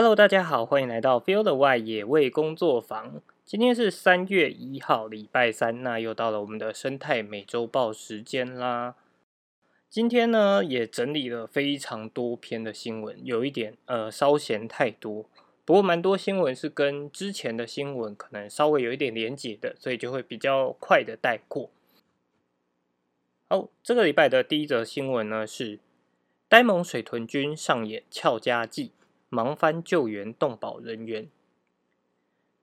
Hello，大家好，欢迎来到 Field 外野味工作坊。今天是三月一号，礼拜三，那又到了我们的生态美洲报时间啦。今天呢，也整理了非常多篇的新闻，有一点呃稍嫌太多，不过蛮多新闻是跟之前的新闻可能稍微有一点连结的，所以就会比较快的带过。好，这个礼拜的第一则新闻呢是呆萌水豚君上演俏家记。忙翻救援动保人员。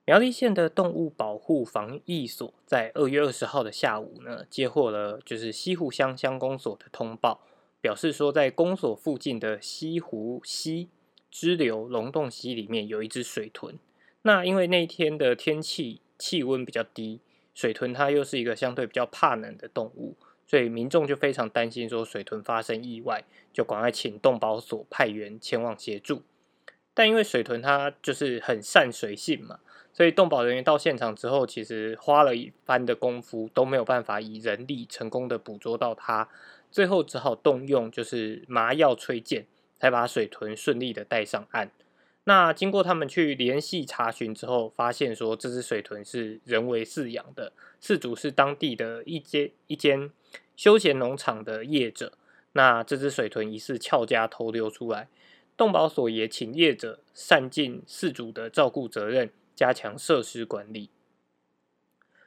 苗栗县的动物保护防疫所在二月二十号的下午呢，接获了就是西湖乡乡公所的通报，表示说在公所附近的西湖溪支流龙洞溪里面有一只水豚。那因为那天的天气气温比较低，水豚它又是一个相对比较怕冷的动物，所以民众就非常担心说水豚发生意外，就赶快请动保所派员前往协助。但因为水豚它就是很善水性嘛，所以动保人员到现场之后，其实花了一番的功夫都没有办法以人力成功的捕捉到它，最后只好动用就是麻药吹箭，才把水豚顺利的带上岸。那经过他们去联系查询之后，发现说这只水豚是人为饲养的，饲主是当地的一间一间休闲农场的业者。那这只水豚疑似俏家偷溜出来。动保所也请业者善尽饲主的照顾责任，加强设施管理。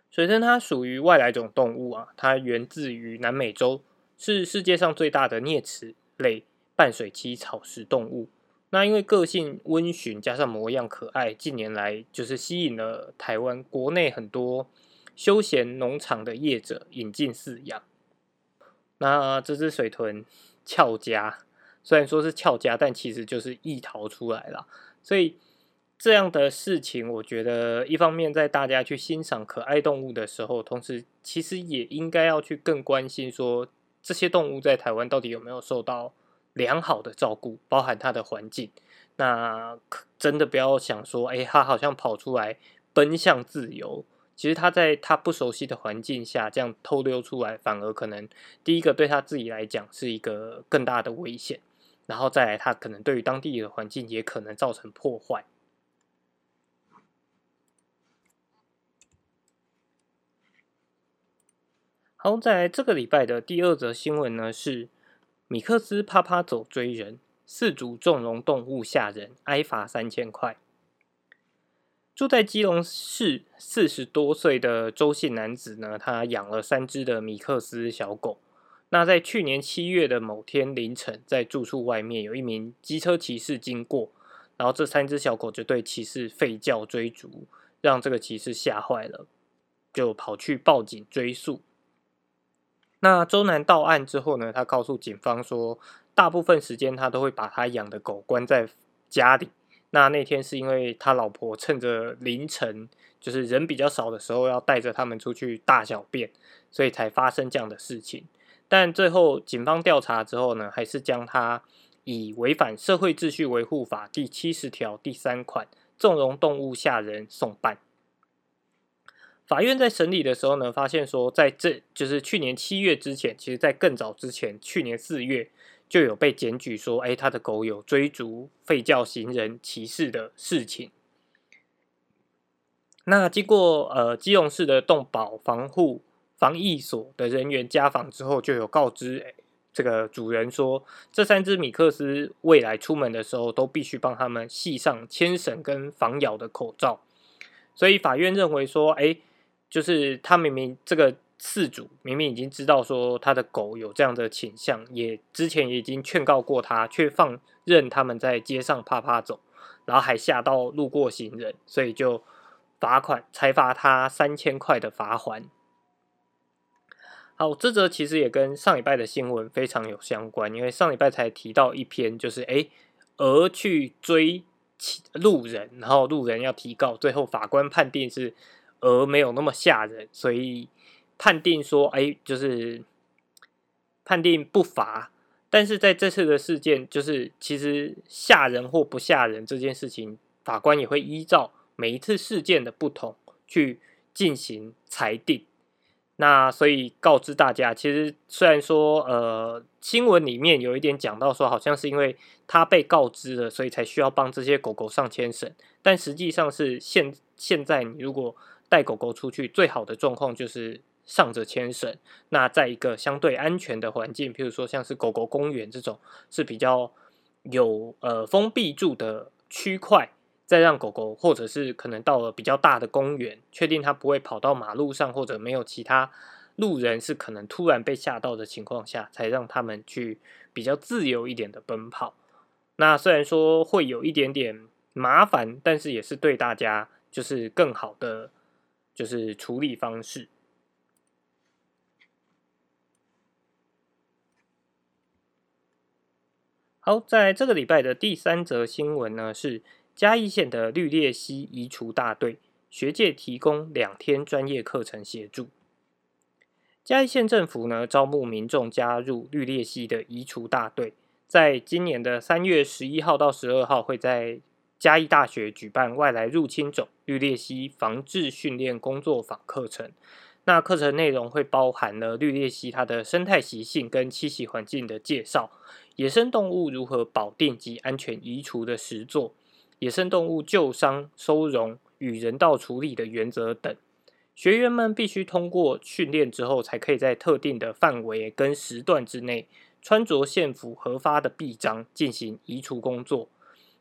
水豚它属于外来种动物啊，它源自于南美洲，是世界上最大的啮齿类半水栖草食动物。那因为个性温驯，加上模样可爱，近年来就是吸引了台湾国内很多休闲农场的业者引进饲养。那这只水豚俏家。虽然说是翘家，但其实就是易逃出来了。所以这样的事情，我觉得一方面在大家去欣赏可爱动物的时候，同时其实也应该要去更关心说这些动物在台湾到底有没有受到良好的照顾，包含它的环境。那真的不要想说，哎，它好像跑出来奔向自由。其实它在它不熟悉的环境下这样偷溜出来，反而可能第一个对它自己来讲是一个更大的危险。然后再来，它可能对于当地的环境也可能造成破坏。好，在这个礼拜的第二则新闻呢，是米克斯啪啪走追人，四组纵容动物吓人，挨罚三千块。住在基隆市四十多岁的周姓男子呢，他养了三只的米克斯小狗。那在去年七月的某天凌晨，在住处外面有一名机车骑士经过，然后这三只小狗就对骑士吠叫追逐，让这个骑士吓坏了，就跑去报警追诉。那周南到案之后呢，他告诉警方说，大部分时间他都会把他养的狗关在家里。那那天是因为他老婆趁着凌晨就是人比较少的时候，要带着他们出去大小便，所以才发生这样的事情。但最后，警方调查之后呢，还是将他以违反社会秩序维护法第七十条第三款纵容动物吓人送办。法院在审理的时候呢，发现说，在这就是去年七月之前，其实在更早之前，去年四月就有被检举说，哎，他的狗有追逐、吠叫行人、歧视的事情。那经过呃基隆市的动保防护。防疫所的人员家访之后，就有告知这个主人说，这三只米克斯未来出门的时候都必须帮他们系上牵绳跟防咬的口罩。所以法院认为说，哎，就是他明明这个饲主明明已经知道说他的狗有这样的倾向，也之前也已经劝告过他，却放任他们在街上啪啪走，然后还吓到路过行人，所以就罚款，才罚他三千块的罚款。好，这则其实也跟上礼拜的新闻非常有相关，因为上礼拜才提到一篇，就是哎，鹅去追路人，然后路人要提告，最后法官判定是鹅没有那么吓人，所以判定说，哎，就是判定不罚。但是在这次的事件，就是其实吓人或不吓人这件事情，法官也会依照每一次事件的不同去进行裁定。那所以告知大家，其实虽然说呃新闻里面有一点讲到说，好像是因为他被告知了，所以才需要帮这些狗狗上牵绳，但实际上是现现在你如果带狗狗出去，最好的状况就是上着牵绳，那在一个相对安全的环境，譬如说像是狗狗公园这种是比较有呃封闭住的区块。再让狗狗，或者是可能到了比较大的公园，确定它不会跑到马路上，或者没有其他路人是可能突然被吓到的情况下，才让他们去比较自由一点的奔跑。那虽然说会有一点点麻烦，但是也是对大家就是更好的就是处理方式。好，在这个礼拜的第三则新闻呢是。嘉义县的绿鬣蜥移除大队，学界提供两天专业课程协助。嘉义县政府呢，招募民众加入绿鬣蜥的移除大队，在今年的三月十一号到十二号，会在嘉义大学举办外来入侵种绿鬣蜥防治训练工作坊课程。那课程内容会包含了绿鬣蜥它的生态习性跟栖息环境的介绍，野生动物如何保定及安全移除的实作。野生动物救伤、收容与人道处理的原则等，学员们必须通过训练之后，才可以在特定的范围跟时段之内，穿着县府核发的臂章进行移除工作。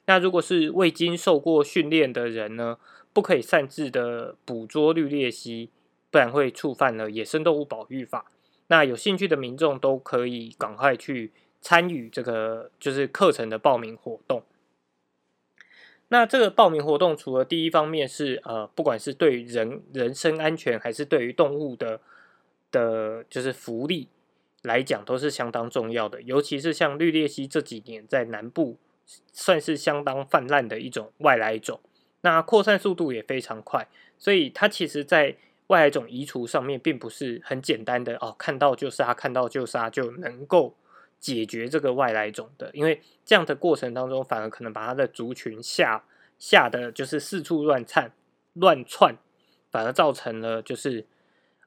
那如果是未经受过训练的人呢，不可以擅自的捕捉绿鬣蜥，不然会触犯了野生动物保育法。那有兴趣的民众都可以赶快去参与这个就是课程的报名活动。那这个报名活动，除了第一方面是呃，不管是对人人身安全，还是对于动物的的，就是福利来讲，都是相当重要的。尤其是像绿鬣蜥这几年在南部算是相当泛滥的一种外来种，那扩散速度也非常快，所以它其实在外来种移除上面，并不是很简单的哦，看到就杀，看到就杀就能够。解决这个外来种的，因为这样的过程当中，反而可能把它的族群吓吓得，就是四处乱窜乱窜，反而造成了就是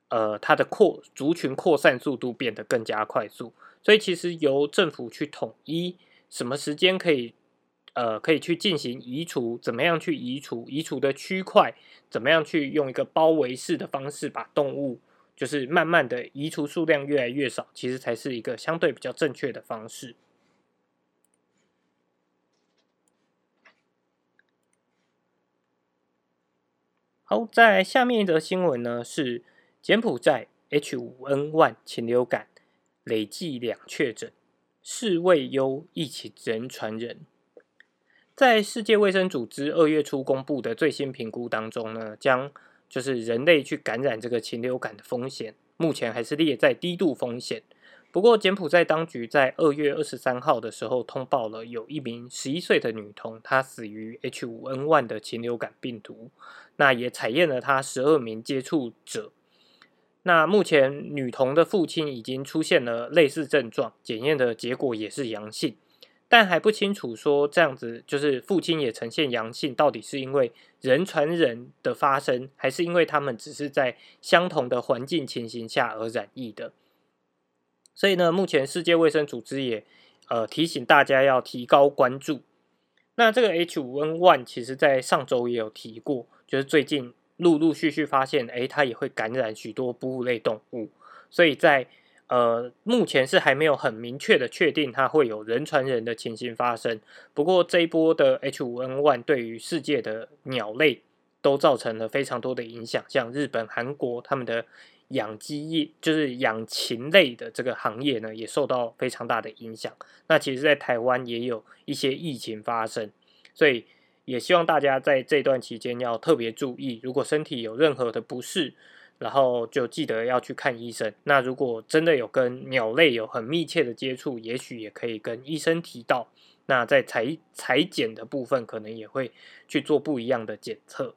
呃它的扩族群扩散速度变得更加快速。所以其实由政府去统一什么时间可以呃可以去进行移除，怎么样去移除，移除的区块怎么样去用一个包围式的方式把动物。就是慢慢的移除数量越来越少，其实才是一个相对比较正确的方式。好，在下面一则新闻呢，是柬埔寨 H5N1 禽流感累计两确诊，世卫优疫情人传人。在世界卫生组织二月初公布的最新评估当中呢，将就是人类去感染这个禽流感的风险，目前还是列在低度风险。不过，柬埔寨当局在二月二十三号的时候通报了，有一名十一岁的女童，她死于 H5N1 的禽流感病毒。那也采验了她十二名接触者。那目前女童的父亲已经出现了类似症状，检验的结果也是阳性。但还不清楚说这样子，就是父亲也呈现阳性，到底是因为人传人的发生，还是因为他们只是在相同的环境情形下而染疫的？所以呢，目前世界卫生组织也呃提醒大家要提高关注。那这个 H5N1 其实在上周也有提过，就是最近陆陆续续发现，诶，它也会感染许多哺乳类动物，所以在呃，目前是还没有很明确的确定它会有人传人的情形发生。不过这一波的 H5N1 对于世界的鸟类都造成了非常多的影响，像日本、韩国他们的养鸡业，就是养禽类的这个行业呢，也受到非常大的影响。那其实，在台湾也有一些疫情发生，所以也希望大家在这段期间要特别注意，如果身体有任何的不适。然后就记得要去看医生。那如果真的有跟鸟类有很密切的接触，也许也可以跟医生提到。那在裁裁剪的部分，可能也会去做不一样的检测。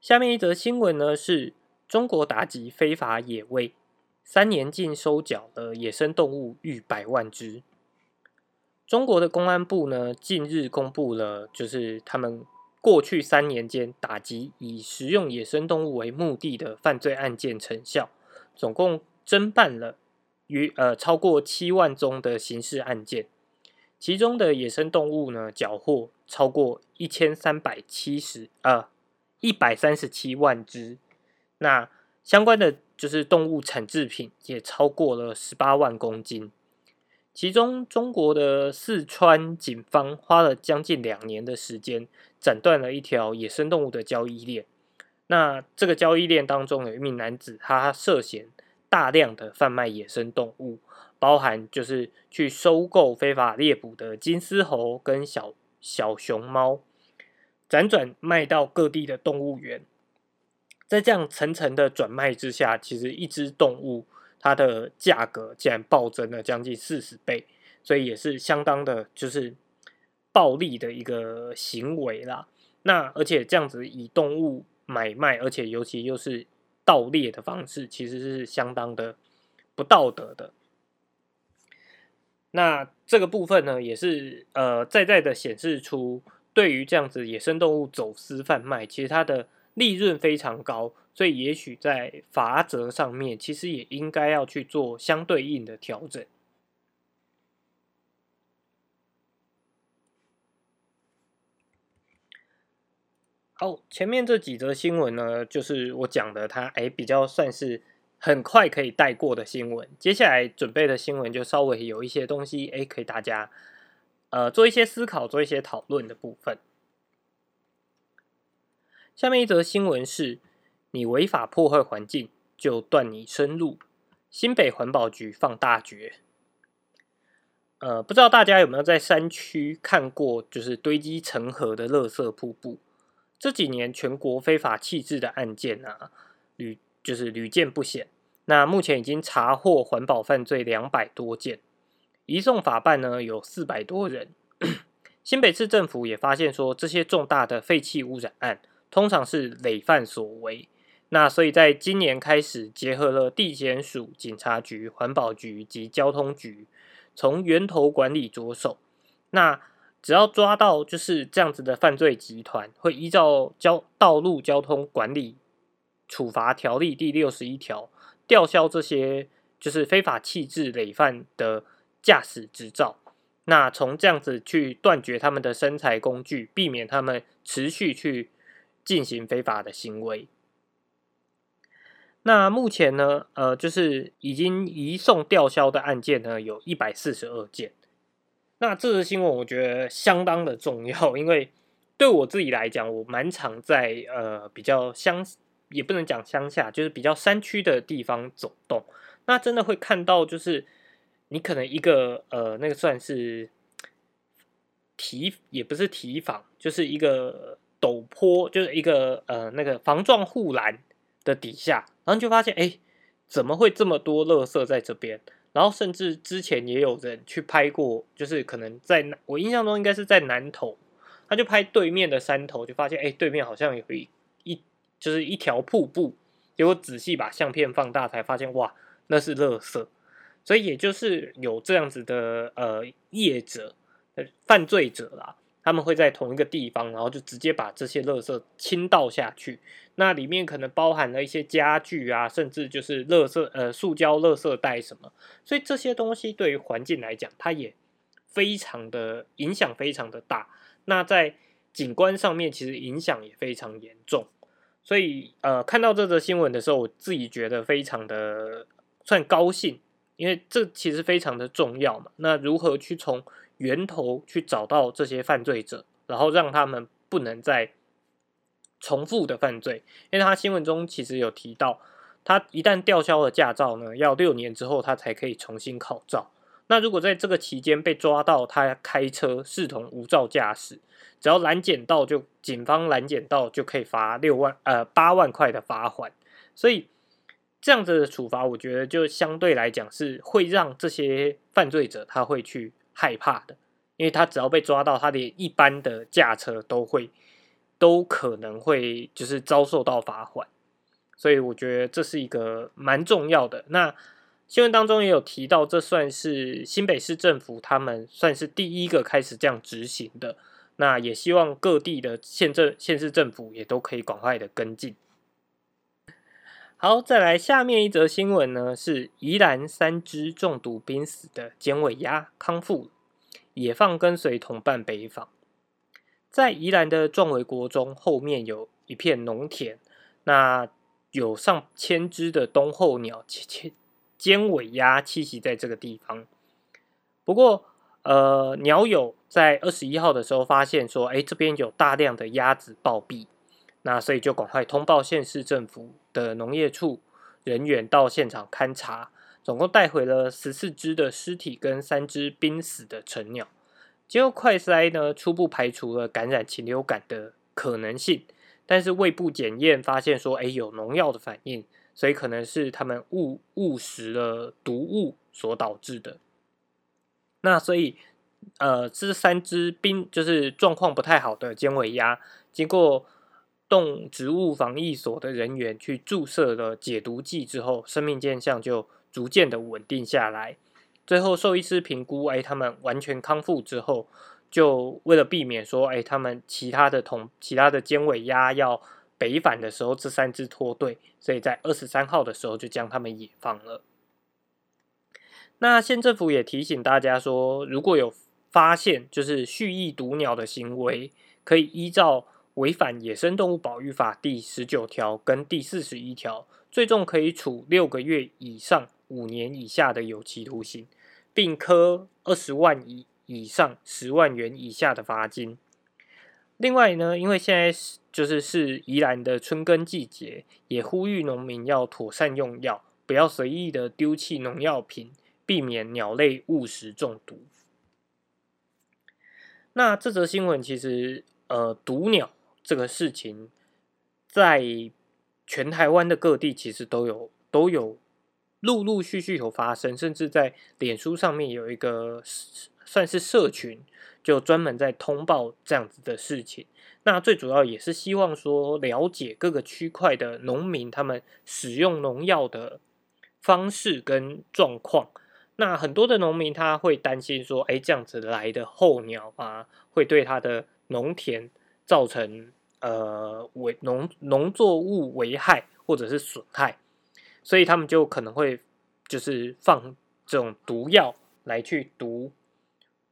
下面一则新闻呢，是中国打击非法野味，三年禁收缴了野生动物逾百万只。中国的公安部呢，近日公布了，就是他们过去三年间打击以食用野生动物为目的的犯罪案件成效，总共侦办了约呃超过七万宗的刑事案件，其中的野生动物呢缴获超过一千三百七十呃一百三十七万只，那相关的就是动物产制品也超过了十八万公斤。其中，中国的四川警方花了将近两年的时间，斩断了一条野生动物的交易链。那这个交易链当中，有一名男子，他涉嫌大量的贩卖野生动物，包含就是去收购非法猎捕的金丝猴跟小小熊猫，辗转卖到各地的动物园。在这样层层的转卖之下，其实一只动物。它的价格竟然暴增了将近四十倍，所以也是相当的，就是暴利的一个行为啦。那而且这样子以动物买卖，而且尤其又是盗猎的方式，其实是相当的不道德的。那这个部分呢，也是呃在在的显示出，对于这样子野生动物走私贩卖，其实它的利润非常高。所以，也许在法则上面，其实也应该要去做相对应的调整。好，前面这几则新闻呢，就是我讲的，它哎比较算是很快可以带过的新闻。接下来准备的新闻就稍微有一些东西，哎，可以大家呃做一些思考、做一些讨论的部分。下面一则新闻是。你违法破坏环境，就断你生路。新北环保局放大绝。呃，不知道大家有没有在山区看过，就是堆积成河的垃圾瀑布。这几年全国非法弃置的案件啊，屡就是屡见不鲜。那目前已经查获环保犯罪两百多件，移送法办呢有四百多人。新北市政府也发现说，这些重大的废弃污染案，通常是累犯所为。那所以，在今年开始，结合了地检署、警察局、环保局及交通局，从源头管理着手。那只要抓到就是这样子的犯罪集团，会依照交道路交通管理处罚条例第六十一条，吊销这些就是非法弃置累犯的驾驶执照。那从这样子去断绝他们的生财工具，避免他们持续去进行非法的行为。那目前呢，呃，就是已经移送吊销的案件呢，有一百四十二件。那这则新闻我觉得相当的重要，因为对我自己来讲，我蛮常在呃比较乡，也不能讲乡下，就是比较山区的地方走动。那真的会看到，就是你可能一个呃那个算是提，也不是提防，就是一个陡坡，就是一个呃那个防撞护栏。的底下，然后就发现，哎，怎么会这么多垃圾在这边？然后甚至之前也有人去拍过，就是可能在我印象中应该是在南头，他就拍对面的山头，就发现，哎，对面好像有一一就是一条瀑布。结果仔细把相片放大，才发现，哇，那是垃圾。所以也就是有这样子的呃业者、犯罪者啦。他们会在同一个地方，然后就直接把这些垃圾倾倒下去。那里面可能包含了一些家具啊，甚至就是垃圾呃塑胶垃圾袋什么。所以这些东西对于环境来讲，它也非常的影响非常的大。那在景观上面，其实影响也非常严重。所以呃，看到这则新闻的时候，我自己觉得非常的算高兴，因为这其实非常的重要嘛。那如何去从源头去找到这些犯罪者，然后让他们不能再重复的犯罪。因为他新闻中其实有提到，他一旦吊销了驾照呢，要六年之后他才可以重新考照。那如果在这个期间被抓到他开车视同无照驾驶，只要拦检到就警方拦检到就可以罚六万呃八万块的罚款。所以这样子的处罚，我觉得就相对来讲是会让这些犯罪者他会去。害怕的，因为他只要被抓到，他连一般的驾车都会都可能会就是遭受到罚款，所以我觉得这是一个蛮重要的。那新闻当中也有提到，这算是新北市政府他们算是第一个开始这样执行的。那也希望各地的县政、县市政府也都可以赶快的跟进。好，再来下面一则新闻呢，是宜兰三只中毒濒死的尖尾鸭康复，野放跟随同伴北访。在宜兰的壮围国中后面有一片农田，那有上千只的冬候鸟、尖尖尾鸭栖息在这个地方。不过，呃，鸟友在二十一号的时候发现说，哎，这边有大量的鸭子暴毙。那所以就赶快通报县市政府的农业处人员到现场勘查，总共带回了十四只的尸体跟三只濒死的成鸟。经过快筛呢，初步排除了感染禽流感的可能性，但是胃部检验发现说，哎，有农药的反应，所以可能是他们误误食了毒物所导致的。那所以，呃，这三只濒就是状况不太好的尖尾鸭，经过动植物防疫所的人员去注射了解毒剂之后，生命现象就逐渐的稳定下来。最后兽医师评估，哎，他们完全康复之后，就为了避免说，哎，他们其他的同其他的尖尾鸭要北返的时候，这三只脱队，所以在二十三号的时候就将他们野放了。那县政府也提醒大家说，如果有发现就是蓄意毒鸟的行为，可以依照。违反《野生动物保育法》第十九条跟第四十一条，最重可以处六个月以上五年以下的有期徒刑，并科二十万以以上十万元以下的罚金。另外呢，因为现在是就是是宜兰的春耕季节，也呼吁农民要妥善用药，不要随意的丢弃农药品，避免鸟类误食中毒。那这则新闻其实呃毒鸟。这个事情在全台湾的各地其实都有都有陆陆续续有发生，甚至在脸书上面有一个算是社群，就专门在通报这样子的事情。那最主要也是希望说了解各个区块的农民他们使用农药的方式跟状况。那很多的农民他会担心说，哎，这样子来的候鸟啊，会对他的农田。造成呃危农农作物危害或者是损害，所以他们就可能会就是放这种毒药来去毒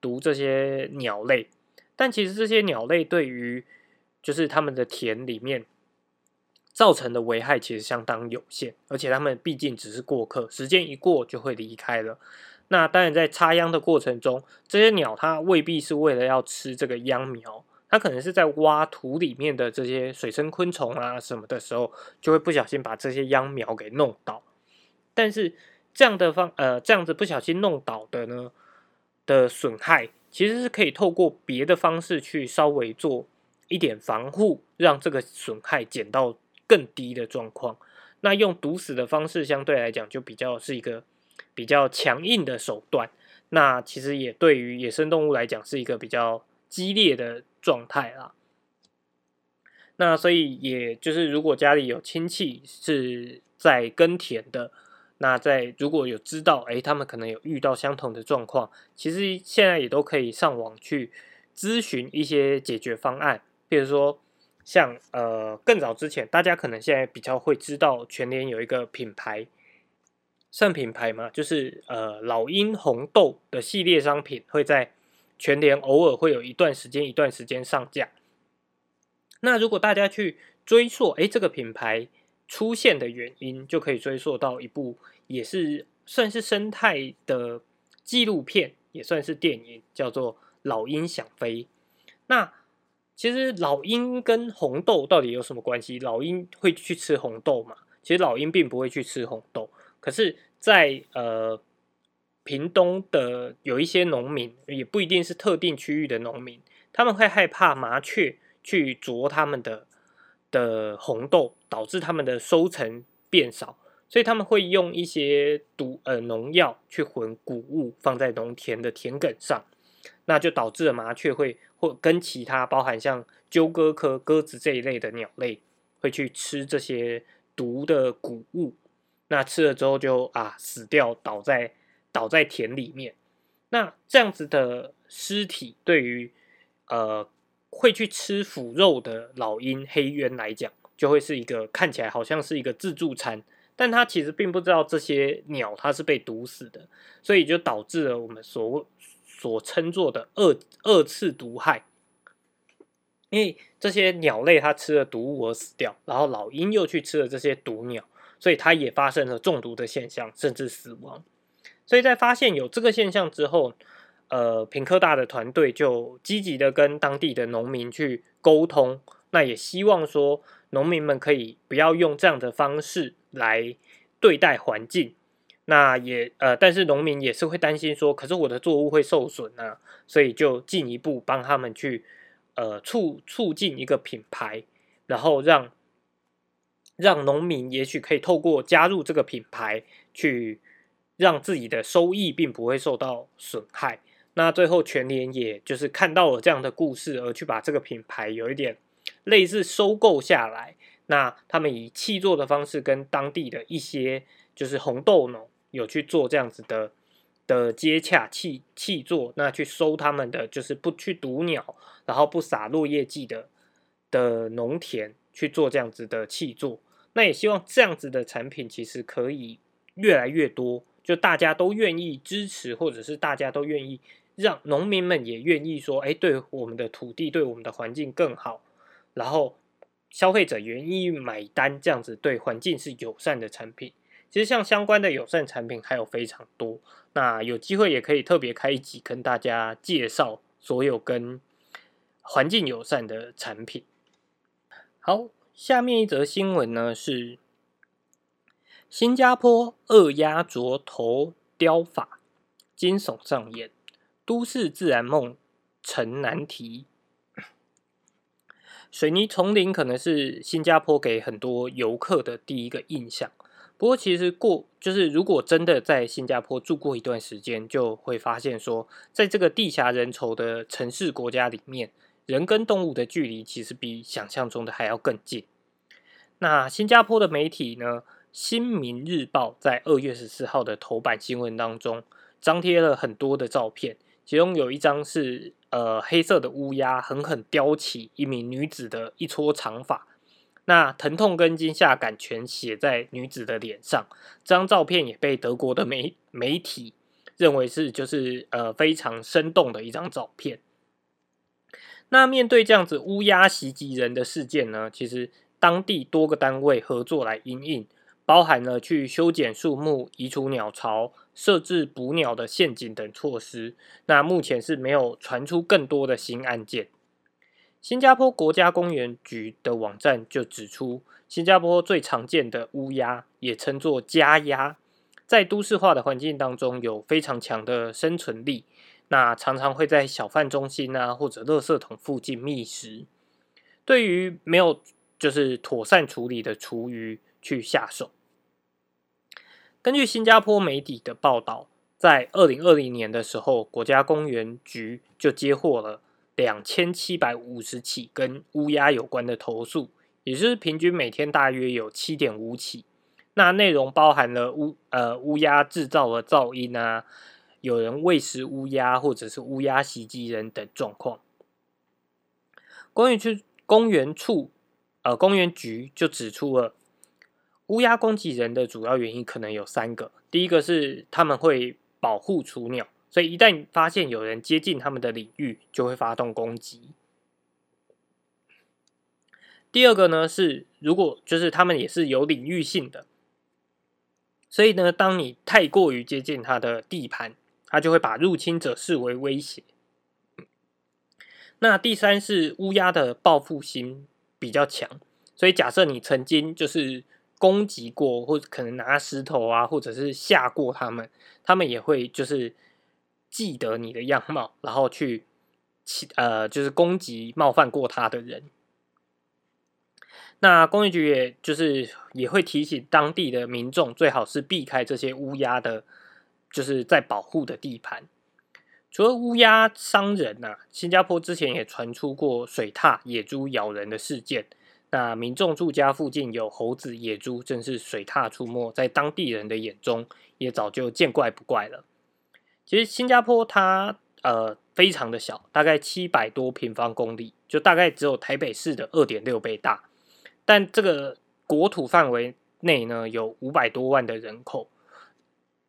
毒这些鸟类，但其实这些鸟类对于就是他们的田里面造成的危害其实相当有限，而且他们毕竟只是过客，时间一过就会离开了。那当然在插秧的过程中，这些鸟它未必是为了要吃这个秧苗。它可能是在挖土里面的这些水生昆虫啊什么的时候，就会不小心把这些秧苗给弄倒。但是这样的方呃这样子不小心弄倒的呢的损害，其实是可以透过别的方式去稍微做一点防护，让这个损害减到更低的状况。那用毒死的方式相对来讲就比较是一个比较强硬的手段。那其实也对于野生动物来讲是一个比较激烈的。状态啦，那所以也就是如果家里有亲戚是在耕田的，那在如果有知道，哎，他们可能有遇到相同的状况，其实现在也都可以上网去咨询一些解决方案。比如说，像呃更早之前，大家可能现在比较会知道，全联有一个品牌，算品牌嘛，就是呃老鹰红豆的系列商品会在。全联偶尔会有一段时间一段时间上架。那如果大家去追溯，哎，这个品牌出现的原因，就可以追溯到一部也是算是生态的纪录片，也算是电影，叫做《老鹰想飞》。那其实老鹰跟红豆到底有什么关系？老鹰会去吃红豆吗？其实老鹰并不会去吃红豆，可是，在呃。屏东的有一些农民，也不一定是特定区域的农民，他们会害怕麻雀去啄他们的的红豆，导致他们的收成变少，所以他们会用一些毒呃农药去混谷物放在农田的田埂上，那就导致了麻雀会或跟其他包含像鸠鸽科鸽子这一类的鸟类会去吃这些毒的谷物，那吃了之后就啊死掉，倒在。倒在田里面，那这样子的尸体对于呃会去吃腐肉的老鹰黑鸢来讲，就会是一个看起来好像是一个自助餐，但它其实并不知道这些鸟它是被毒死的，所以就导致了我们所所称作的二二次毒害。因为这些鸟类它吃了毒物而死掉，然后老鹰又去吃了这些毒鸟，所以它也发生了中毒的现象，甚至死亡。所以在发现有这个现象之后，呃，平科大的团队就积极的跟当地的农民去沟通，那也希望说农民们可以不要用这样的方式来对待环境。那也呃，但是农民也是会担心说，可是我的作物会受损啊，所以就进一步帮他们去。呃，促促进一个品牌，然后让让农民也许可以透过加入这个品牌，去让自己的收益并不会受到损害。那最后全联也就是看到了这样的故事，而去把这个品牌有一点类似收购下来。那他们以契作的方式跟当地的一些就是红豆农有去做这样子的。的接洽气气作，那去收他们的就是不去毒鸟，然后不撒落叶剂的的农田去做这样子的气作，那也希望这样子的产品其实可以越来越多，就大家都愿意支持，或者是大家都愿意让农民们也愿意说，哎，对我们的土地，对我们的环境更好，然后消费者愿意买单，这样子对环境是友善的产品。其实像相关的友善产品还有非常多，那有机会也可以特别开一集跟大家介绍所有跟环境友善的产品。好，下面一则新闻呢是新加坡二压着头雕法惊悚上演，都市自然梦成难题。水泥丛林可能是新加坡给很多游客的第一个印象。不过，其实过就是如果真的在新加坡住过一段时间，就会发现说，在这个地狭人稠的城市国家里面，人跟动物的距离其实比想象中的还要更近。那新加坡的媒体呢，《新民日报》在二月十四号的头版新闻当中，张贴了很多的照片，其中有一张是呃黑色的乌鸦狠狠叼起一名女子的一撮长发。那疼痛跟惊吓感全写在女子的脸上，这张照片也被德国的媒媒体认为是就是呃非常生动的一张照片。那面对这样子乌鸦袭击人的事件呢，其实当地多个单位合作来应应，包含了去修剪树木、移除鸟巢、设置捕鸟的陷阱等措施。那目前是没有传出更多的新案件。新加坡国家公园局的网站就指出，新加坡最常见的乌鸦也称作家鸦，在都市化的环境当中有非常强的生存力。那常常会在小贩中心啊或者垃圾桶附近觅食，对于没有就是妥善处理的厨余去下手。根据新加坡媒体的报道，在二零二零年的时候，国家公园局就接获了。两千七百五十起跟乌鸦有关的投诉，也就是平均每天大约有七点五起。那内容包含了乌呃乌鸦制造的噪音啊，有人喂食乌鸦，或者是乌鸦袭击人等状况。公园区公园处呃公园局就指出了乌鸦攻击人的主要原因可能有三个，第一个是他们会保护雏鸟。所以一旦发现有人接近他们的领域，就会发动攻击。第二个呢是，如果就是他们也是有领域性的，所以呢，当你太过于接近他的地盘，他就会把入侵者视为威胁。那第三是乌鸦的报复心比较强，所以假设你曾经就是攻击过，或者可能拿石头啊，或者是吓过他们，他们也会就是。记得你的样貌，然后去，呃，就是攻击冒犯过他的人。那公园局也就是也会提醒当地的民众，最好是避开这些乌鸦的，就是在保护的地盘。除了乌鸦伤人呐，新加坡之前也传出过水獭、野猪咬人的事件。那民众住家附近有猴子、野猪，正是水獭出没，在当地人的眼中也早就见怪不怪了。其实新加坡它呃非常的小，大概七百多平方公里，就大概只有台北市的二点六倍大。但这个国土范围内呢，有五百多万的人口。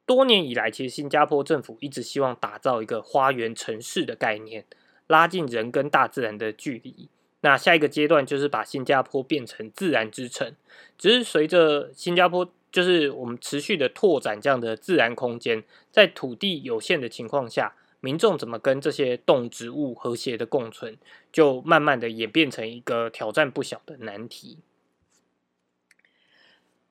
多年以来，其实新加坡政府一直希望打造一个花园城市的概念，拉近人跟大自然的距离。那下一个阶段就是把新加坡变成自然之城。只是随着新加坡就是我们持续的拓展这样的自然空间，在土地有限的情况下，民众怎么跟这些动植物和谐的共存，就慢慢的演变成一个挑战不小的难题。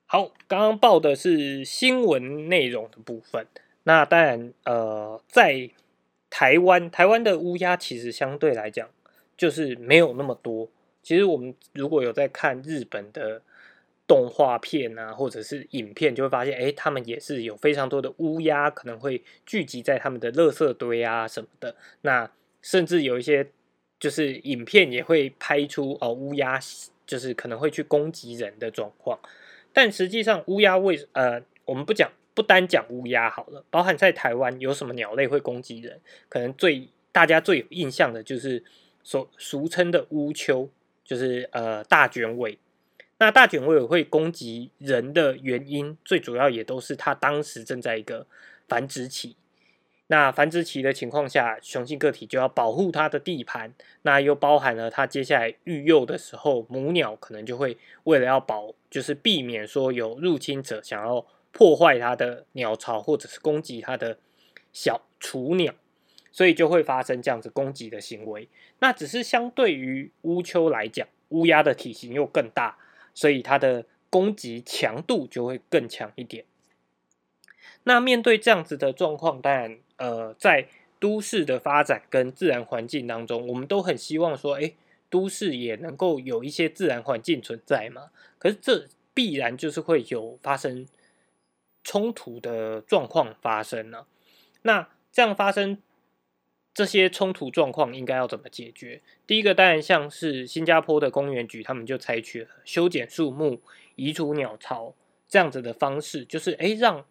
好，刚刚报的是新闻内容的部分。那当然，呃，在台湾，台湾的乌鸦其实相对来讲就是没有那么多。其实我们如果有在看日本的动画片啊，或者是影片，就会发现，哎，他们也是有非常多的乌鸦，可能会聚集在他们的垃圾堆啊什么的。那甚至有一些就是影片也会拍出哦，乌鸦就是可能会去攻击人的状况。但实际上，乌鸦为呃，我们不讲，不单讲乌鸦好了，包含在台湾有什么鸟类会攻击人？可能最大家最有印象的就是所俗称的乌秋，就是呃大卷尾。那大卷尾会攻击人的原因，最主要也都是它当时正在一个繁殖期。那繁殖期的情况下，雄性个体就要保护它的地盘，那又包含了它接下来育幼的时候，母鸟可能就会为了要保，就是避免说有入侵者想要破坏它的鸟巢，或者是攻击它的小雏鸟，所以就会发生这样子攻击的行为。那只是相对于乌秋来讲，乌鸦的体型又更大，所以它的攻击强度就会更强一点。那面对这样子的状况，当然。呃，在都市的发展跟自然环境当中，我们都很希望说，哎，都市也能够有一些自然环境存在嘛。可是这必然就是会有发生冲突的状况发生呢。那这样发生这些冲突状况，应该要怎么解决？第一个当然像是新加坡的公园局，他们就采取了修剪树木、移除鸟巢这样子的方式，就是哎让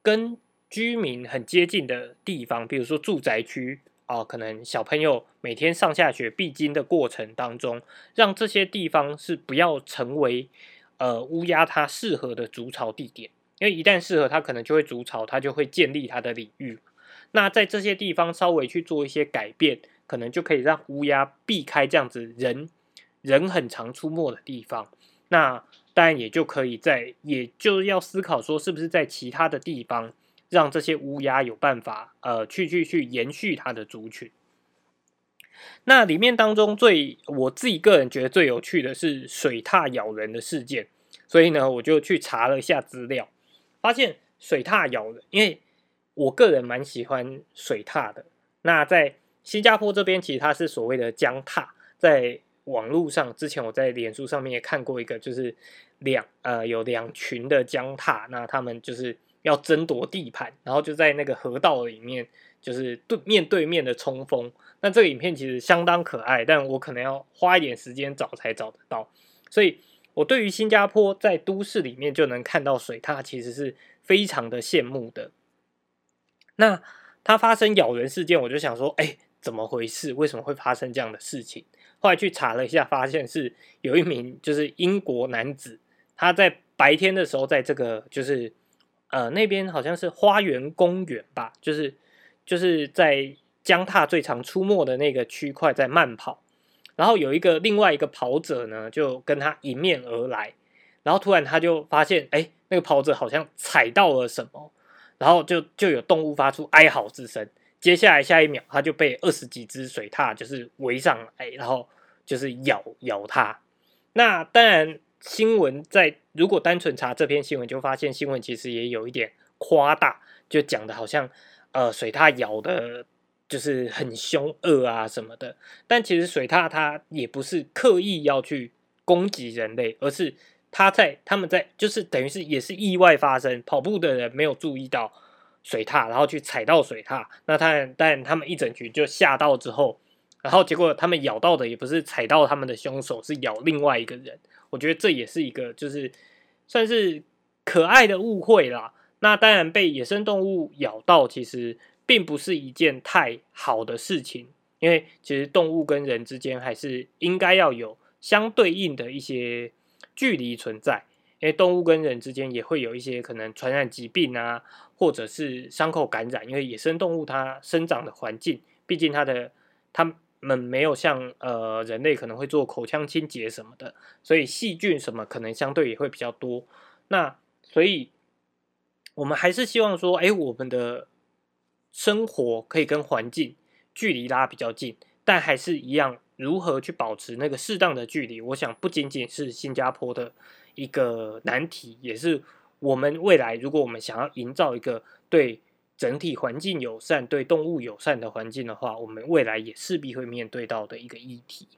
跟居民很接近的地方，比如说住宅区啊，可能小朋友每天上下学必经的过程当中，让这些地方是不要成为呃乌鸦它适合的筑巢地点，因为一旦适合它，可能就会筑巢，它就会建立它的领域。那在这些地方稍微去做一些改变，可能就可以让乌鸦避开这样子人人很常出没的地方。那当然也就可以在，也就要思考说，是不是在其他的地方。让这些乌鸦有办法，呃，去去去延续它的族群。那里面当中最我自己个人觉得最有趣的是水獭咬人的事件，所以呢，我就去查了一下资料，发现水獭咬人，因为我个人蛮喜欢水獭的。那在新加坡这边，其实它是所谓的江獭，在网络上之前我在脸书上面也看过一个，就是两呃有两群的江獭，那他们就是。要争夺地盘，然后就在那个河道里面，就是对面对面的冲锋。那这个影片其实相当可爱，但我可能要花一点时间找才找得到。所以，我对于新加坡在都市里面就能看到水獭，其实是非常的羡慕的。那它发生咬人事件，我就想说，哎，怎么回事？为什么会发生这样的事情？后来去查了一下，发现是有一名就是英国男子，他在白天的时候，在这个就是。呃，那边好像是花园公园吧，就是就是在江踏最常出没的那个区块在慢跑，然后有一个另外一个跑者呢，就跟他迎面而来，然后突然他就发现，哎，那个跑者好像踩到了什么，然后就就有动物发出哀嚎之声，接下来下一秒它就被二十几只水獭就是围上来，然后就是咬咬它，那当然。新闻在如果单纯查这篇新闻，就发现新闻其实也有一点夸大，就讲的好像呃水獭咬的，就是很凶恶啊什么的。但其实水獭它也不是刻意要去攻击人类，而是他在他们在就是等于是也是意外发生，跑步的人没有注意到水獭，然后去踩到水獭，那他但他们一整局就吓到之后，然后结果他们咬到的也不是踩到他们的凶手，是咬另外一个人。我觉得这也是一个，就是算是可爱的误会啦。那当然，被野生动物咬到，其实并不是一件太好的事情。因为其实动物跟人之间还是应该要有相对应的一些距离存在，因为动物跟人之间也会有一些可能传染疾病啊，或者是伤口感染，因为野生动物它生长的环境，毕竟它的它们没有像呃人类可能会做口腔清洁什么的，所以细菌什么可能相对也会比较多。那所以我们还是希望说，哎，我们的生活可以跟环境。距离拉比较近，但还是一样，如何去保持那个适当的距离？我想不仅仅是新加坡的一个难题，也是我们未来如果我们想要营造一个对整体环境友善、对动物友善的环境的话，我们未来也势必会面对到的一个议题。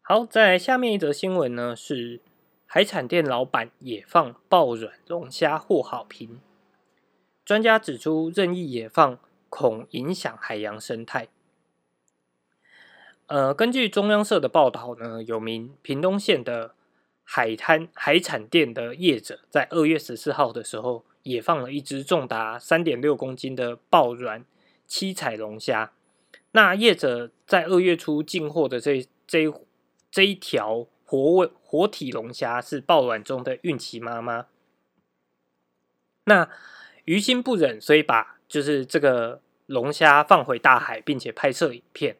好，在下面一则新闻呢，是海产店老板也放爆软龙虾获好评。专家指出，任意野放恐影响海洋生态。呃，根据中央社的报道呢，有名屏东县的海滩海产店的业者，在二月十四号的时候，也放了一只重达三点六公斤的爆卵七彩龙虾。那业者在二月初进货的这这这一条活活体龙虾，是爆卵中的孕期妈妈。那于心不忍，所以把就是这个龙虾放回大海，并且拍摄影片。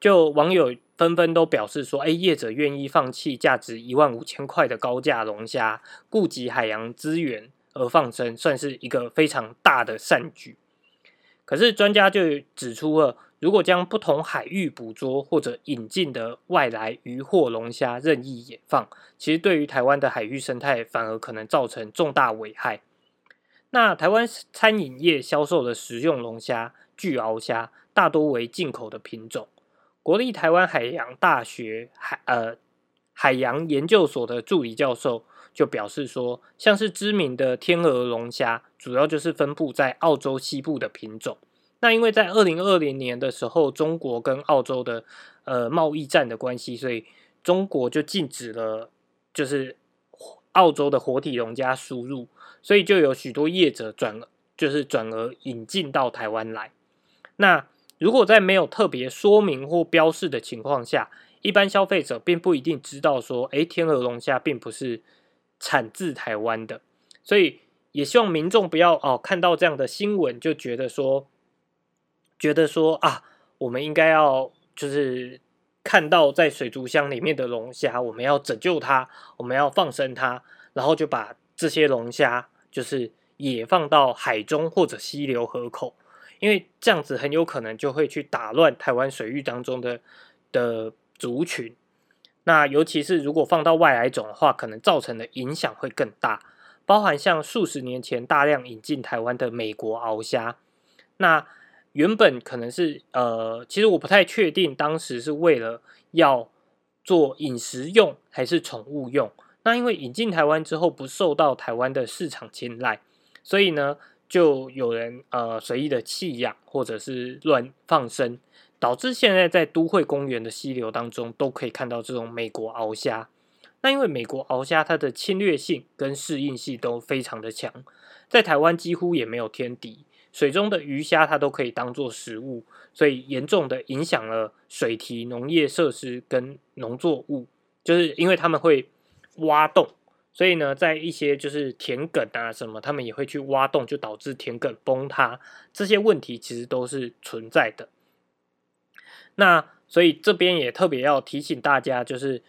就网友纷纷都表示说：“哎，业者愿意放弃价值一万五千块的高价龙虾，顾及海洋资源而放生，算是一个非常大的善举。”可是专家就指出了，如果将不同海域捕捉或者引进的外来渔获龙虾任意野放，其实对于台湾的海域生态反而可能造成重大危害。那台湾餐饮业销售的食用龙虾巨鳌虾，大多为进口的品种。国立台湾海洋大学海呃海洋研究所的助理教授就表示说，像是知名的天鹅龙虾，主要就是分布在澳洲西部的品种。那因为在二零二零年的时候，中国跟澳洲的呃贸易战的关系，所以中国就禁止了，就是澳洲的活体龙虾输入。所以就有许多业者转，就是转而引进到台湾来。那如果在没有特别说明或标示的情况下，一般消费者并不一定知道说，哎，天鹅龙虾并不是产自台湾的。所以也希望民众不要哦，看到这样的新闻就觉得说，觉得说啊，我们应该要就是看到在水族箱里面的龙虾，我们要拯救它，我们要放生它，然后就把这些龙虾。就是也放到海中或者溪流河口，因为这样子很有可能就会去打乱台湾水域当中的的族群。那尤其是如果放到外来种的话，可能造成的影响会更大。包含像数十年前大量引进台湾的美国鳌虾，那原本可能是呃，其实我不太确定当时是为了要做饮食用还是宠物用。那因为引进台湾之后不受到台湾的市场青睐，所以呢，就有人呃随意的弃养或者是乱放生，导致现在在都会公园的溪流当中都可以看到这种美国鳌虾。那因为美国鳌虾它的侵略性跟适应性都非常的强，在台湾几乎也没有天敌，水中的鱼虾它都可以当做食物，所以严重的影响了水体农业设施跟农作物，就是因为他们会。挖洞，所以呢，在一些就是田埂啊什么，他们也会去挖洞，就导致田埂崩塌，这些问题其实都是存在的。那所以这边也特别要提醒大家，就是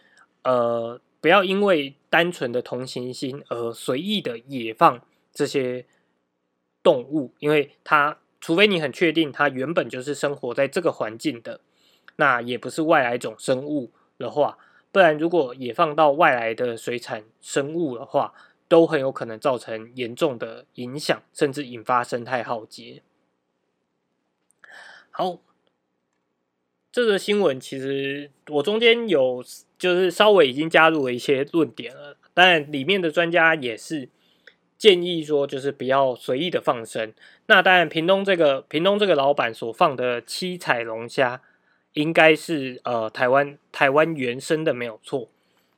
呃，不要因为单纯的同情心而随意的野放这些动物，因为它除非你很确定它原本就是生活在这个环境的，那也不是外来种生物的话。不然，如果也放到外来的水产生物的话，都很有可能造成严重的影响，甚至引发生态浩劫。好，这个新闻其实我中间有就是稍微已经加入了一些论点了，但里面的专家也是建议说，就是不要随意的放生。那当然，屏东这个屏东这个老板所放的七彩龙虾。应该是呃台湾台湾原生的没有错，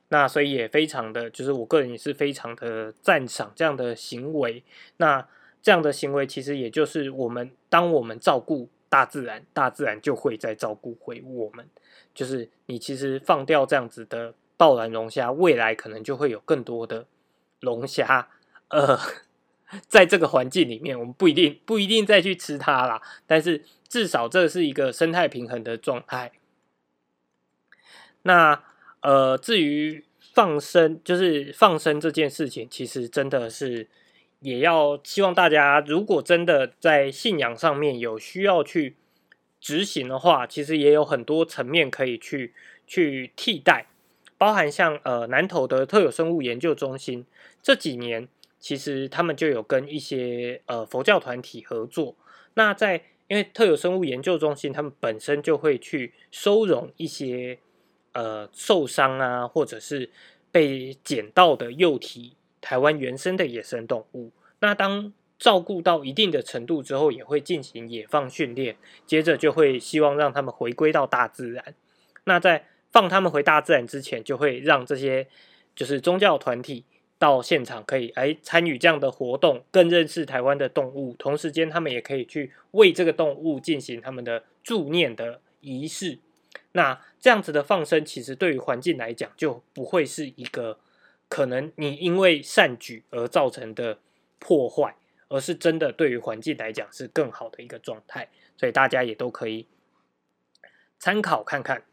那所以也非常的就是我个人也是非常的赞赏这样的行为。那这样的行为其实也就是我们当我们照顾大自然，大自然就会再照顾回我们。就是你其实放掉这样子的爆卵龙虾，未来可能就会有更多的龙虾，呃，在这个环境里面，我们不一定不一定再去吃它啦，但是至少这是一个生态平衡的状态。那呃，至于放生，就是放生这件事情，其实真的是也要希望大家，如果真的在信仰上面有需要去。执行的话，其实也有很多层面可以去去替代，包含像呃南投的特有生物研究中心这几年，其实他们就有跟一些呃佛教团体合作。那在因为特有生物研究中心，他们本身就会去收容一些呃受伤啊，或者是被捡到的幼体台湾原生的野生动物。那当照顾到一定的程度之后，也会进行野放训练，接着就会希望让他们回归到大自然。那在放他们回大自然之前，就会让这些就是宗教团体到现场，可以来参与这样的活动，更认识台湾的动物。同时间，他们也可以去为这个动物进行他们的助念的仪式。那这样子的放生，其实对于环境来讲，就不会是一个可能你因为善举而造成的破坏。而是真的对于环境来讲是更好的一个状态，所以大家也都可以参考看看。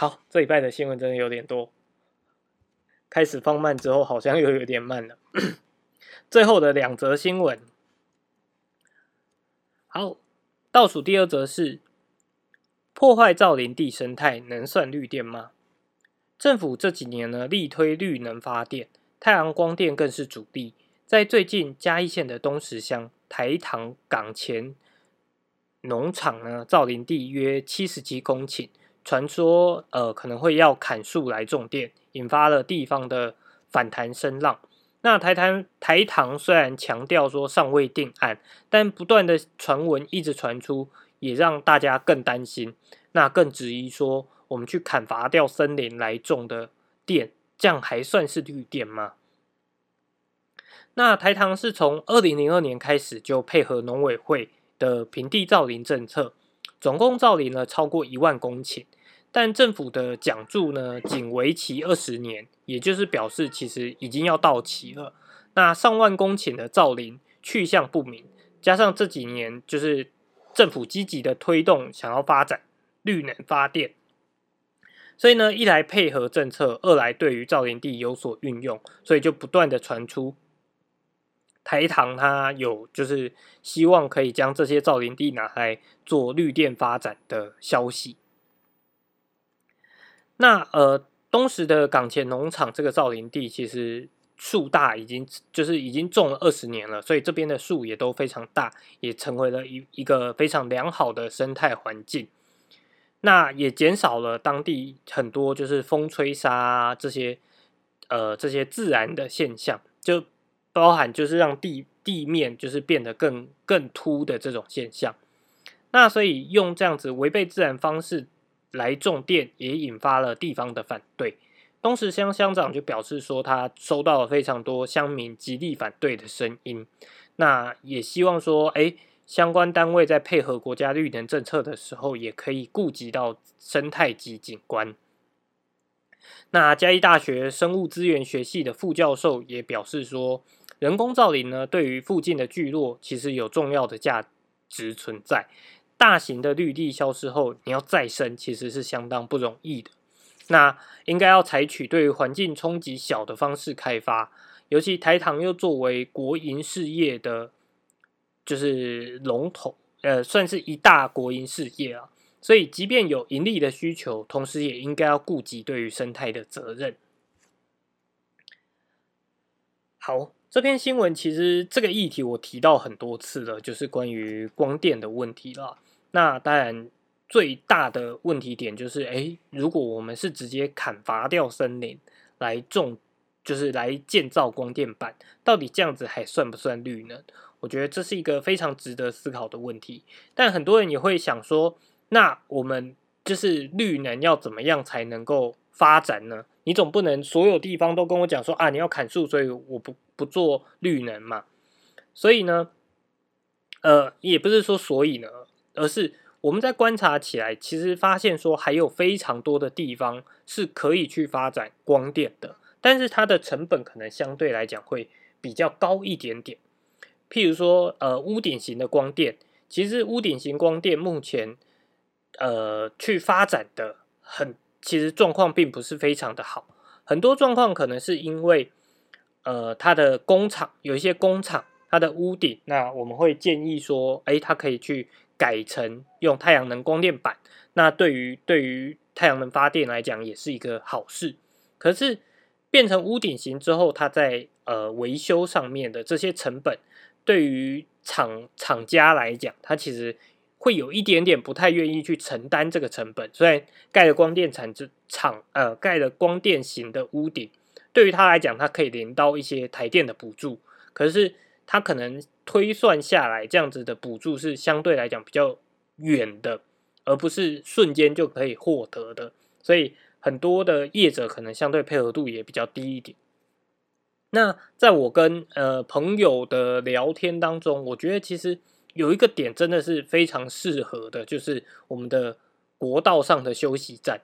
好，这礼拜的新闻真的有点多，开始放慢之后好像又有点慢了。最后的两则新闻，好，倒数第二则是破坏造林地生态，能算绿电吗？政府这几年呢，力推绿能发电，太阳光电更是主力。在最近嘉义县的东石乡台塘港前农场呢，造林地约七十几公顷，传说呃可能会要砍树来种电，引发了地方的反弹声浪。那台塘台糖虽然强调说尚未定案，但不断的传闻一直传出，也让大家更担心，那更质疑说。我们去砍伐掉森林来种的电，这样还算是绿电吗？那台糖是从二零零二年开始就配合农委会的平地造林政策，总共造林了超过一万公顷，但政府的奖助呢仅为期二十年，也就是表示其实已经要到期了。那上万公顷的造林去向不明，加上这几年就是政府积极的推动，想要发展绿能发电。所以呢，一来配合政策，二来对于造林地有所运用，所以就不断的传出台糖它有就是希望可以将这些造林地拿来做绿电发展的消息。那呃，东石的港前农场这个造林地其实树大，已经就是已经种了二十年了，所以这边的树也都非常大，也成为了一一个非常良好的生态环境。那也减少了当地很多就是风吹沙这些呃这些自然的现象，就包含就是让地地面就是变得更更凸的这种现象。那所以用这样子违背自然方式来种电，也引发了地方的反对。东石乡乡长就表示说，他收到了非常多乡民极力反对的声音。那也希望说，哎。相关单位在配合国家绿能政策的时候，也可以顾及到生态及景观。那嘉义大学生物资源学系的副教授也表示说，人工造林呢，对于附近的聚落其实有重要的价值存在。大型的绿地消失后，你要再生其实是相当不容易的。那应该要采取对于环境冲击小的方式开发，尤其台糖又作为国营事业的。就是龙头，呃，算是一大国营事业啊，所以即便有盈利的需求，同时也应该要顾及对于生态的责任。好，这篇新闻其实这个议题我提到很多次了，就是关于光电的问题了。那当然最大的问题点就是，哎，如果我们是直接砍伐掉森林来种，就是来建造光电板，到底这样子还算不算绿呢？我觉得这是一个非常值得思考的问题，但很多人也会想说，那我们就是绿能要怎么样才能够发展呢？你总不能所有地方都跟我讲说啊，你要砍树，所以我不不做绿能嘛。所以呢，呃，也不是说所以呢，而是我们在观察起来，其实发现说还有非常多的地方是可以去发展光电的，但是它的成本可能相对来讲会比较高一点点。譬如说，呃，屋顶型的光电，其实屋顶型光电目前，呃，去发展的很，其实状况并不是非常的好。很多状况可能是因为，呃，它的工厂有一些工厂，它的屋顶，那我们会建议说，哎，它可以去改成用太阳能光电板。那对于对于太阳能发电来讲，也是一个好事。可是变成屋顶型之后，它在呃维修上面的这些成本。对于厂厂家来讲，它其实会有一点点不太愿意去承担这个成本。虽然盖了光电产厂，呃，盖了光电型的屋顶，对于它来讲，它可以领到一些台电的补助，可是它可能推算下来，这样子的补助是相对来讲比较远的，而不是瞬间就可以获得的。所以很多的业者可能相对配合度也比较低一点。那在我跟呃朋友的聊天当中，我觉得其实有一个点真的是非常适合的，就是我们的国道上的休息站，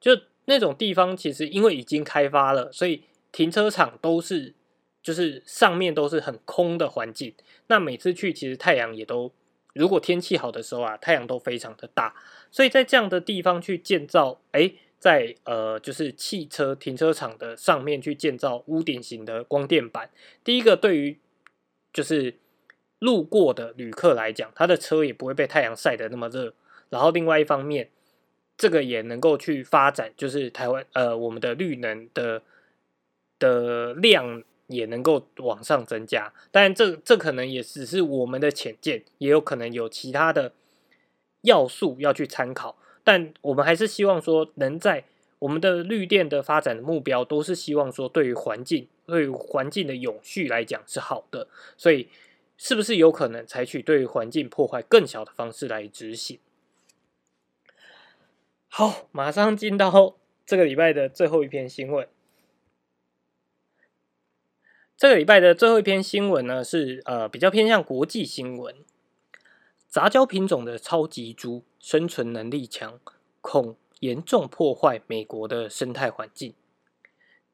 就那种地方，其实因为已经开发了，所以停车场都是就是上面都是很空的环境。那每次去，其实太阳也都，如果天气好的时候啊，太阳都非常的大，所以在这样的地方去建造，哎。在呃，就是汽车停车场的上面去建造屋顶型的光电板。第一个，对于就是路过的旅客来讲，他的车也不会被太阳晒得那么热。然后另外一方面，这个也能够去发展，就是台湾呃，我们的绿能的的量也能够往上增加。当然，这这可能也只是我们的浅见，也有可能有其他的要素要去参考。但我们还是希望说，能在我们的绿电的发展的目标，都是希望说，对于环境、对于环境的永续来讲是好的。所以，是不是有可能采取对于环境破坏更小的方式来执行？好，马上进到这个礼拜的最后一篇新闻。这个礼拜的最后一篇新闻呢，是呃比较偏向国际新闻。杂交品种的超级猪生存能力强，恐严重破坏美国的生态环境。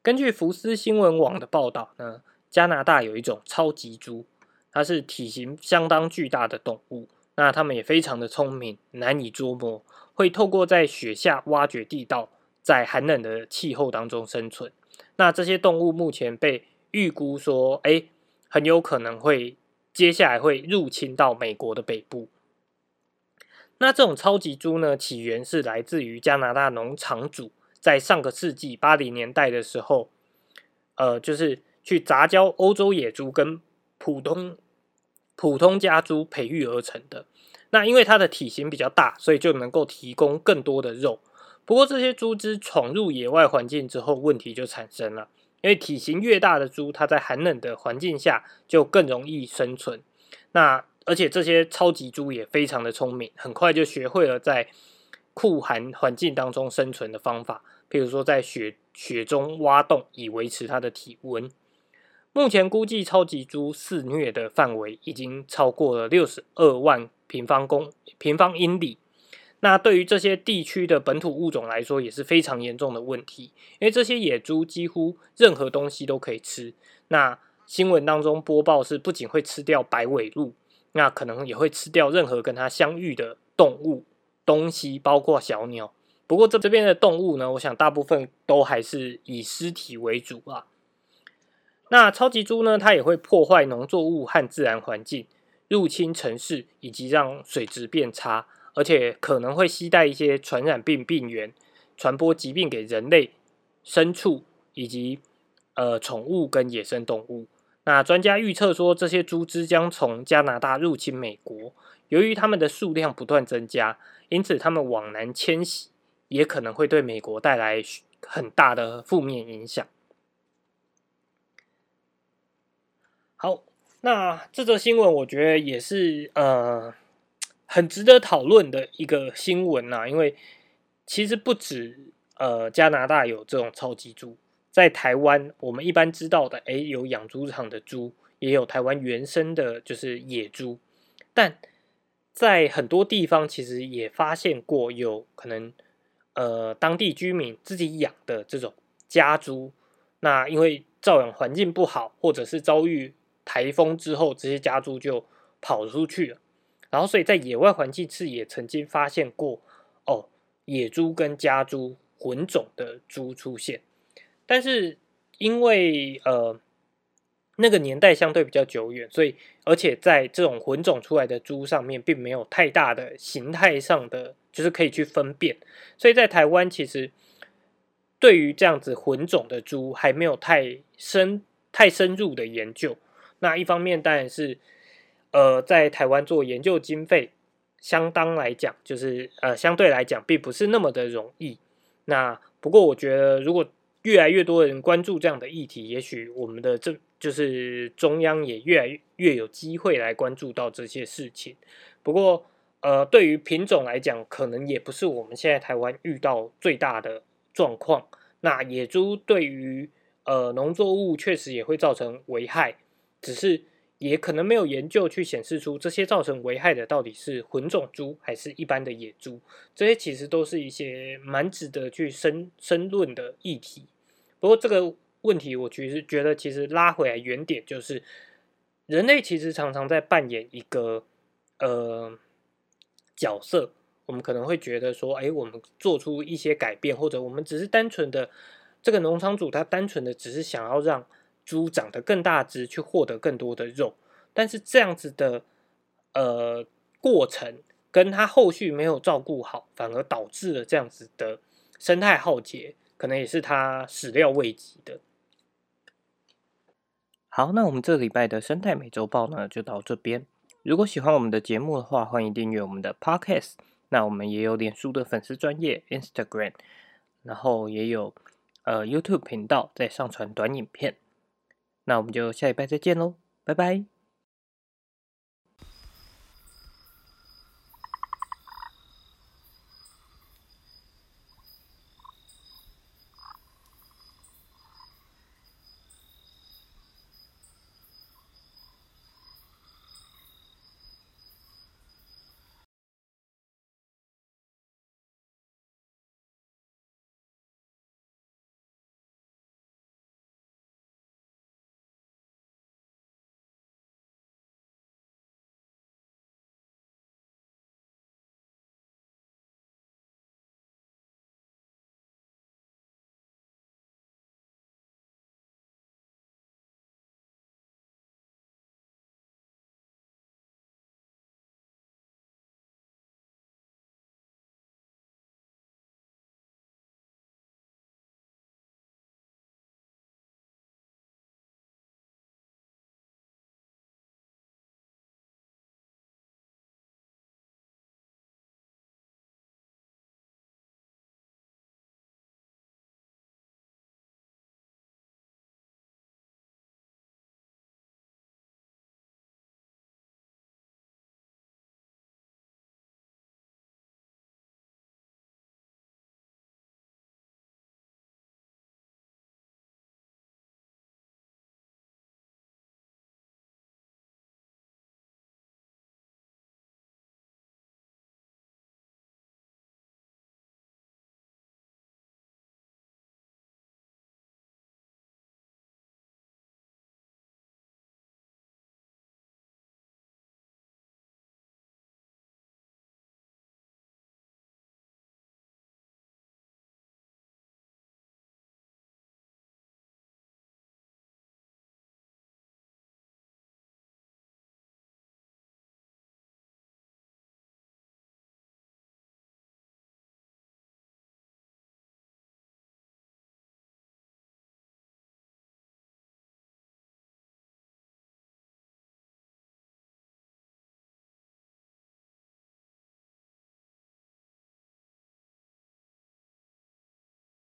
根据福斯新闻网的报道呢，加拿大有一种超级猪，它是体型相当巨大的动物。那它们也非常的聪明，难以捉摸，会透过在雪下挖掘地道，在寒冷的气候当中生存。那这些动物目前被预估说，哎，很有可能会。接下来会入侵到美国的北部。那这种超级猪呢，起源是来自于加拿大农场主在上个世纪八零年代的时候，呃，就是去杂交欧洲野猪跟普通普通家猪培育而成的。那因为它的体型比较大，所以就能够提供更多的肉。不过这些猪只闯入野外环境之后，问题就产生了。因为体型越大的猪，它在寒冷的环境下就更容易生存。那而且这些超级猪也非常的聪明，很快就学会了在酷寒环境当中生存的方法，譬如说在雪雪中挖洞以维持它的体温。目前估计超级猪肆虐的范围已经超过了六十二万平方公平方英里。那对于这些地区的本土物种来说，也是非常严重的问题，因为这些野猪几乎任何东西都可以吃。那新闻当中播报是，不仅会吃掉白尾鹿，那可能也会吃掉任何跟它相遇的动物东西，包括小鸟。不过这这边的动物呢，我想大部分都还是以尸体为主啊。那超级猪呢，它也会破坏农作物和自然环境，入侵城市，以及让水质变差。而且可能会携带一些传染病病源，传播疾病给人类、牲畜以及呃宠物跟野生动物。那专家预测说，这些猪只将从加拿大入侵美国。由于它们的数量不断增加，因此它们往南迁徙，也可能会对美国带来很大的负面影响。好，那这则新闻我觉得也是呃。很值得讨论的一个新闻呐，因为其实不止呃加拿大有这种超级猪，在台湾我们一般知道的，诶，有养猪场的猪，也有台湾原生的，就是野猪，但在很多地方其实也发现过有可能，呃，当地居民自己养的这种家猪，那因为照养环境不好，或者是遭遇台风之后，这些家猪就跑出去了。然后，所以在野外环境次也曾经发现过哦，野猪跟家猪混种的猪出现，但是因为呃那个年代相对比较久远，所以而且在这种混种出来的猪上面，并没有太大的形态上的就是可以去分辨，所以在台湾其实对于这样子混种的猪还没有太深太深入的研究。那一方面当然是。呃，在台湾做研究经费，相当来讲，就是呃，相对来讲，并不是那么的容易。那不过，我觉得如果越来越多人关注这样的议题，也许我们的这就是中央也越来越有机会来关注到这些事情。不过，呃，对于品种来讲，可能也不是我们现在台湾遇到最大的状况。那野猪对于呃农作物确实也会造成危害，只是。也可能没有研究去显示出这些造成危害的到底是混种猪还是一般的野猪，这些其实都是一些蛮值得去深深论的议题。不过这个问题，我其实觉得其实拉回来原点就是，人类其实常常在扮演一个呃角色，我们可能会觉得说，哎，我们做出一些改变，或者我们只是单纯的这个农场主他单纯的只是想要让。猪长得更大只，去获得更多的肉，但是这样子的呃过程，跟他后续没有照顾好，反而导致了这样子的生态浩劫，可能也是他始料未及的。好，那我们这礼拜的生态美洲豹呢，就到这边。如果喜欢我们的节目的话，欢迎订阅我们的 Podcast。那我们也有脸书的粉丝专业 Instagram，然后也有呃 YouTube 频道在上传短影片。那我们就下一拜再见喽，拜拜。